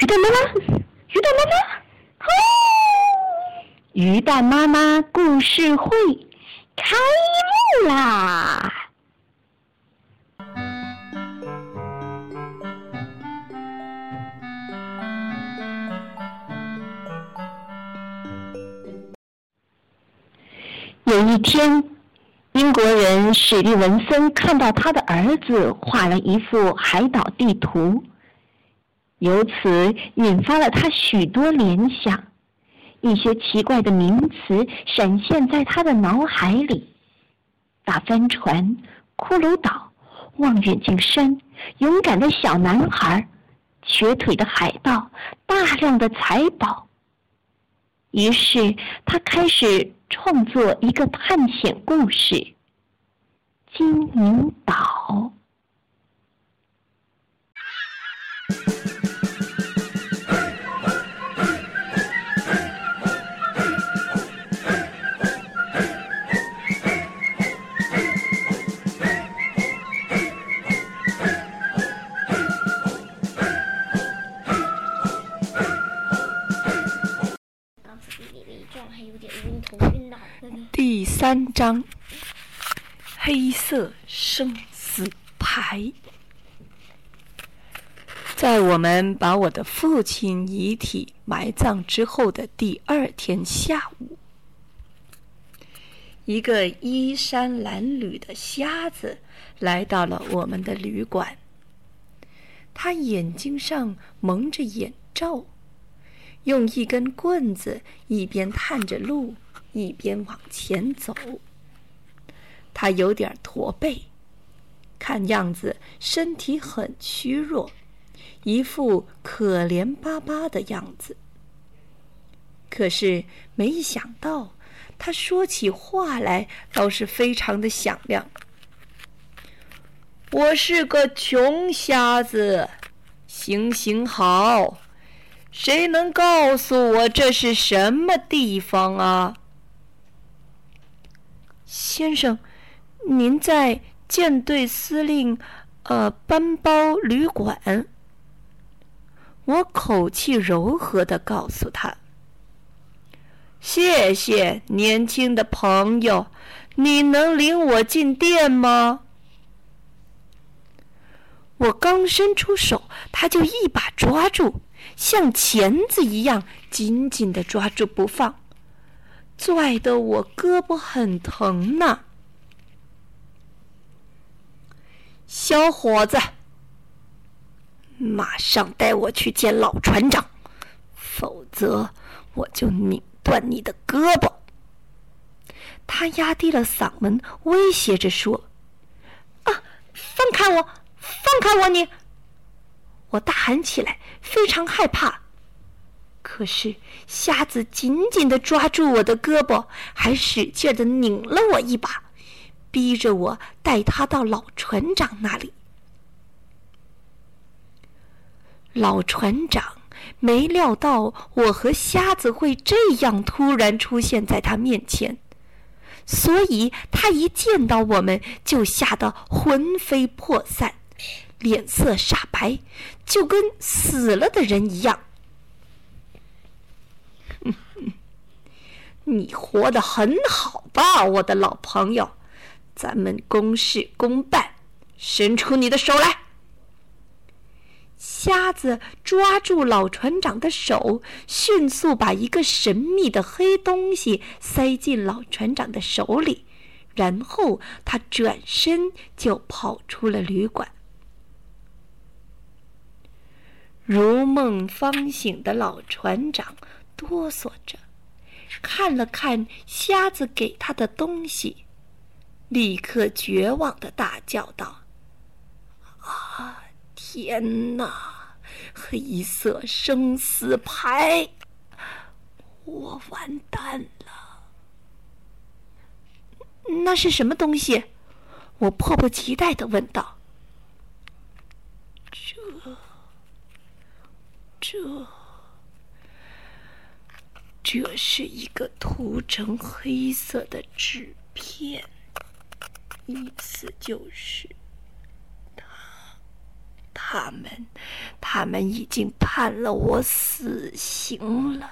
鱼蛋妈妈，鱼蛋妈妈，哦！鱼蛋妈妈故事会开幕啦！有一天，英国人史蒂文森看到他的儿子画了一幅海岛地图。由此引发了他许多联想，一些奇怪的名词闪现在他的脑海里：大帆船、骷髅岛、望远镜山、勇敢的小男孩、瘸腿的海盗、大量的财宝。于是他开始创作一个探险故事《金银岛》。三章：黑色生死牌。在我们把我的父亲遗体埋葬之后的第二天下午，一个衣衫褴褛的瞎子来到了我们的旅馆。他眼睛上蒙着眼罩，用一根棍子一边探着路。一边往前走，他有点驼背，看样子身体很虚弱，一副可怜巴巴的样子。可是没想到，他说起话来倒是非常的响亮。我是个穷瞎子，行行好，谁能告诉我这是什么地方啊？先生，您在舰队司令，呃，班包旅馆。我口气柔和的告诉他：“谢谢，年轻的朋友，你能领我进店吗？”我刚伸出手，他就一把抓住，像钳子一样紧紧的抓住不放。拽得我胳膊很疼呢，小伙子，马上带我去见老船长，否则我就拧断你的胳膊。他压低了嗓门，威胁着说：“啊，放开我，放开我！你！”我大喊起来，非常害怕。可是，瞎子紧紧的抓住我的胳膊，还使劲的拧了我一把，逼着我带他到老船长那里。老船长没料到我和瞎子会这样突然出现在他面前，所以他一见到我们就吓得魂飞魄散，脸色煞白，就跟死了的人一样。你活得很好吧，我的老朋友？咱们公事公办，伸出你的手来。瞎子抓住老船长的手，迅速把一个神秘的黑东西塞进老船长的手里，然后他转身就跑出了旅馆。如梦方醒的老船长哆嗦着。看了看瞎子给他的东西，立刻绝望的大叫道：“啊，天哪！黑色生死牌，我完蛋了！那是什么东西？”我迫不及待的问道。“这……这……”这是一个涂成黑色的纸片，意思就是，他，他们，他们已经判了我死刑了，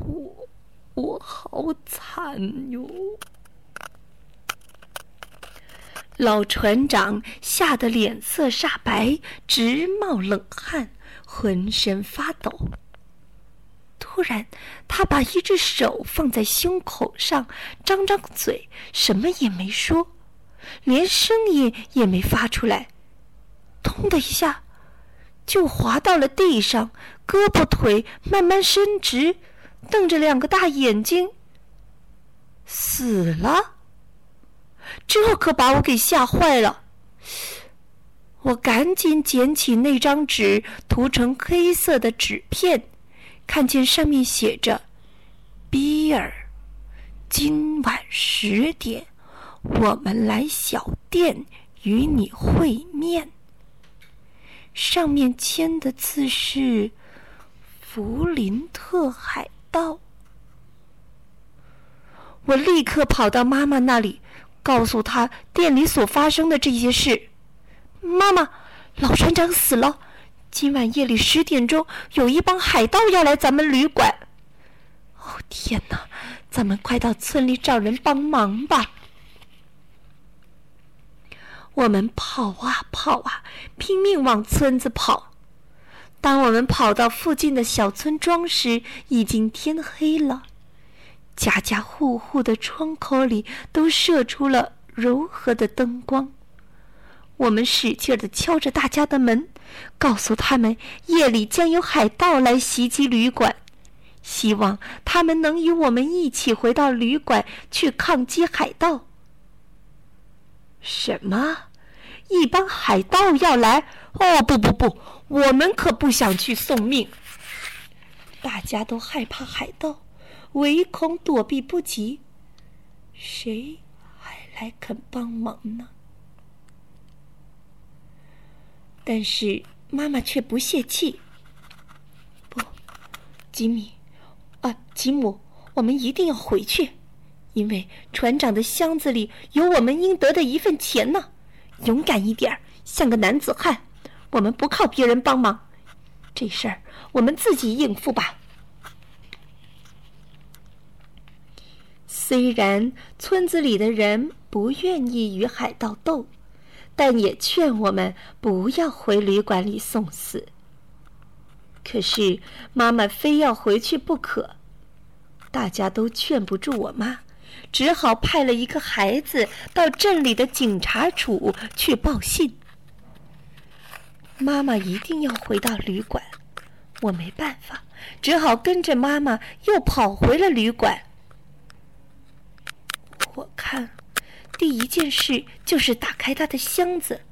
我，我好惨哟！老船长吓得脸色煞白，直冒冷汗，浑身发抖。突然，他把一只手放在胸口上，张张嘴，什么也没说，连声音也没发出来。咚的一下，就滑到了地上，胳膊腿慢慢伸直，瞪着两个大眼睛，死了。这可把我给吓坏了。我赶紧捡起那张纸，涂成黑色的纸片。看见上面写着“比尔，今晚十点，我们来小店与你会面。”上面签的字是“弗林特海盗”。我立刻跑到妈妈那里，告诉她店里所发生的这些事。妈妈，老船长死了。今晚夜里十点钟，有一帮海盗要来咱们旅馆。哦天哪！咱们快到村里找人帮忙吧。我们跑啊跑啊，拼命往村子跑。当我们跑到附近的小村庄时，已经天黑了。家家户户的窗口里都射出了柔和的灯光。我们使劲的敲着大家的门。告诉他们，夜里将有海盗来袭击旅馆，希望他们能与我们一起回到旅馆去抗击海盗。什么？一帮海盗要来？哦，不不不，我们可不想去送命。大家都害怕海盗，唯恐躲避不及，谁还来肯帮忙呢？但是妈妈却不泄气。不，吉米，啊，吉姆，我们一定要回去，因为船长的箱子里有我们应得的一份钱呢。勇敢一点，像个男子汉。我们不靠别人帮忙，这事儿我们自己应付吧。虽然村子里的人不愿意与海盗斗。但也劝我们不要回旅馆里送死。可是妈妈非要回去不可，大家都劝不住我妈，只好派了一个孩子到镇里的警察处去报信。妈妈一定要回到旅馆，我没办法，只好跟着妈妈又跑回了旅馆。我看。第一件事就是打开他的箱子。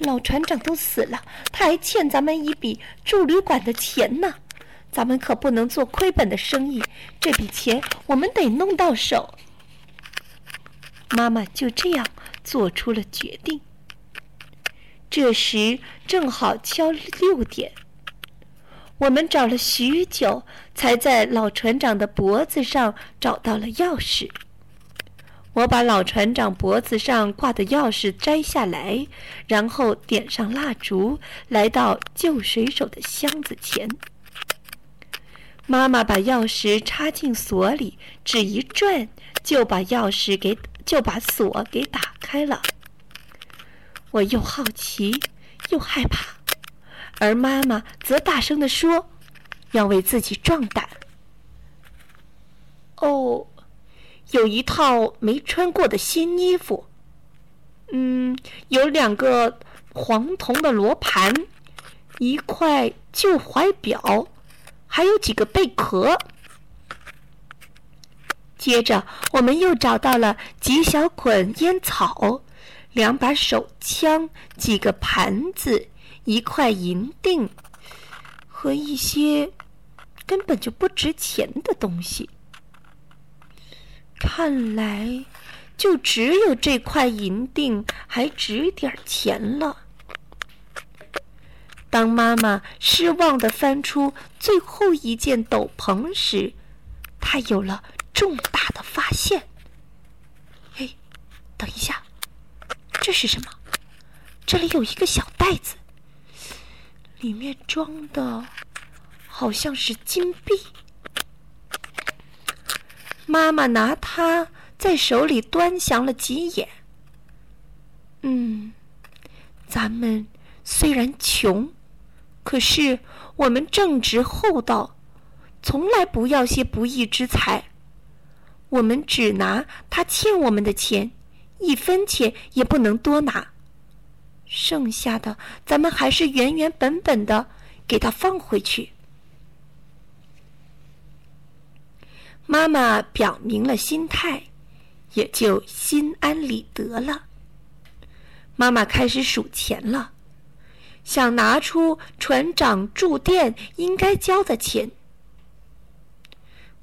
老船长都死了，他还欠咱们一笔住旅馆的钱呢。咱们可不能做亏本的生意，这笔钱我们得弄到手。妈妈就这样做出了决定。这时正好敲六点，我们找了许久，才在老船长的脖子上找到了钥匙。我把老船长脖子上挂的钥匙摘下来，然后点上蜡烛，来到旧水手的箱子前。妈妈把钥匙插进锁里，只一转就把钥匙给就把锁给打开了。我又好奇又害怕，而妈妈则大声地说：“要为自己壮胆。”哦。有一套没穿过的新衣服，嗯，有两个黄铜的罗盘，一块旧怀表，还有几个贝壳。接着，我们又找到了几小捆烟草，两把手枪，几个盘子，一块银锭，和一些根本就不值钱的东西。看来，就只有这块银锭还值点钱了。当妈妈失望的翻出最后一件斗篷时，她有了重大的发现。哎，等一下，这是什么？这里有一个小袋子，里面装的好像是金币。妈妈拿它在手里端详了几眼。嗯，咱们虽然穷，可是我们正直厚道，从来不要些不义之财。我们只拿他欠我们的钱，一分钱也不能多拿。剩下的，咱们还是原原本本的给他放回去。妈妈表明了心态，也就心安理得了。妈妈开始数钱了，想拿出船长住店应该交的钱，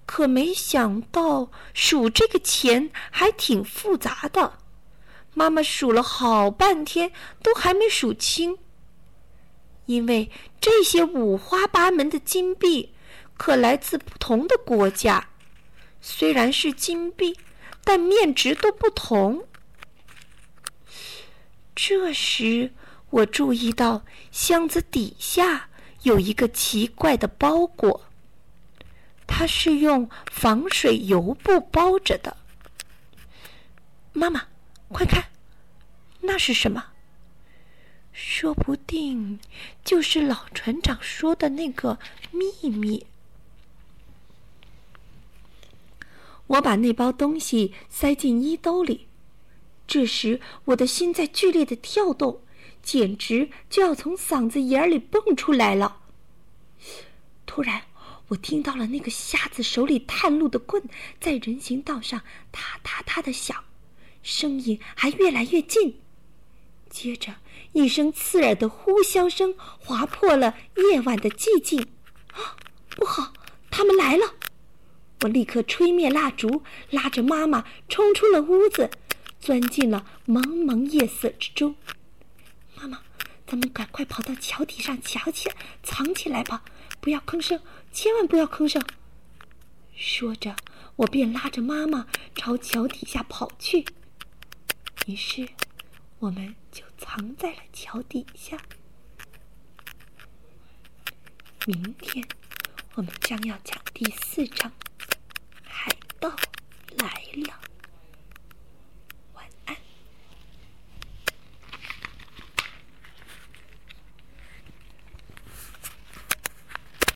可没想到数这个钱还挺复杂的。妈妈数了好半天，都还没数清。因为这些五花八门的金币，可来自不同的国家。虽然是金币，但面值都不同。这时，我注意到箱子底下有一个奇怪的包裹，它是用防水油布包着的。妈妈。快看，那是什么？说不定就是老船长说的那个秘密。我把那包东西塞进衣兜里，这时我的心在剧烈的跳动，简直就要从嗓子眼里蹦出来了。突然，我听到了那个瞎子手里探路的棍在人行道上踏踏踏的响。声音还越来越近，接着一声刺耳的呼啸声划破了夜晚的寂静。啊，不好，他们来了！我立刻吹灭蜡烛，拉着妈妈冲出了屋子，钻进了蒙蒙夜色之中。妈妈，咱们赶快跑到桥底上瞧起，藏起来吧！不要吭声，千万不要吭声。说着，我便拉着妈妈朝桥底下跑去。于是，我们就藏在了桥底下。明天，我们将要讲第四章。到来了。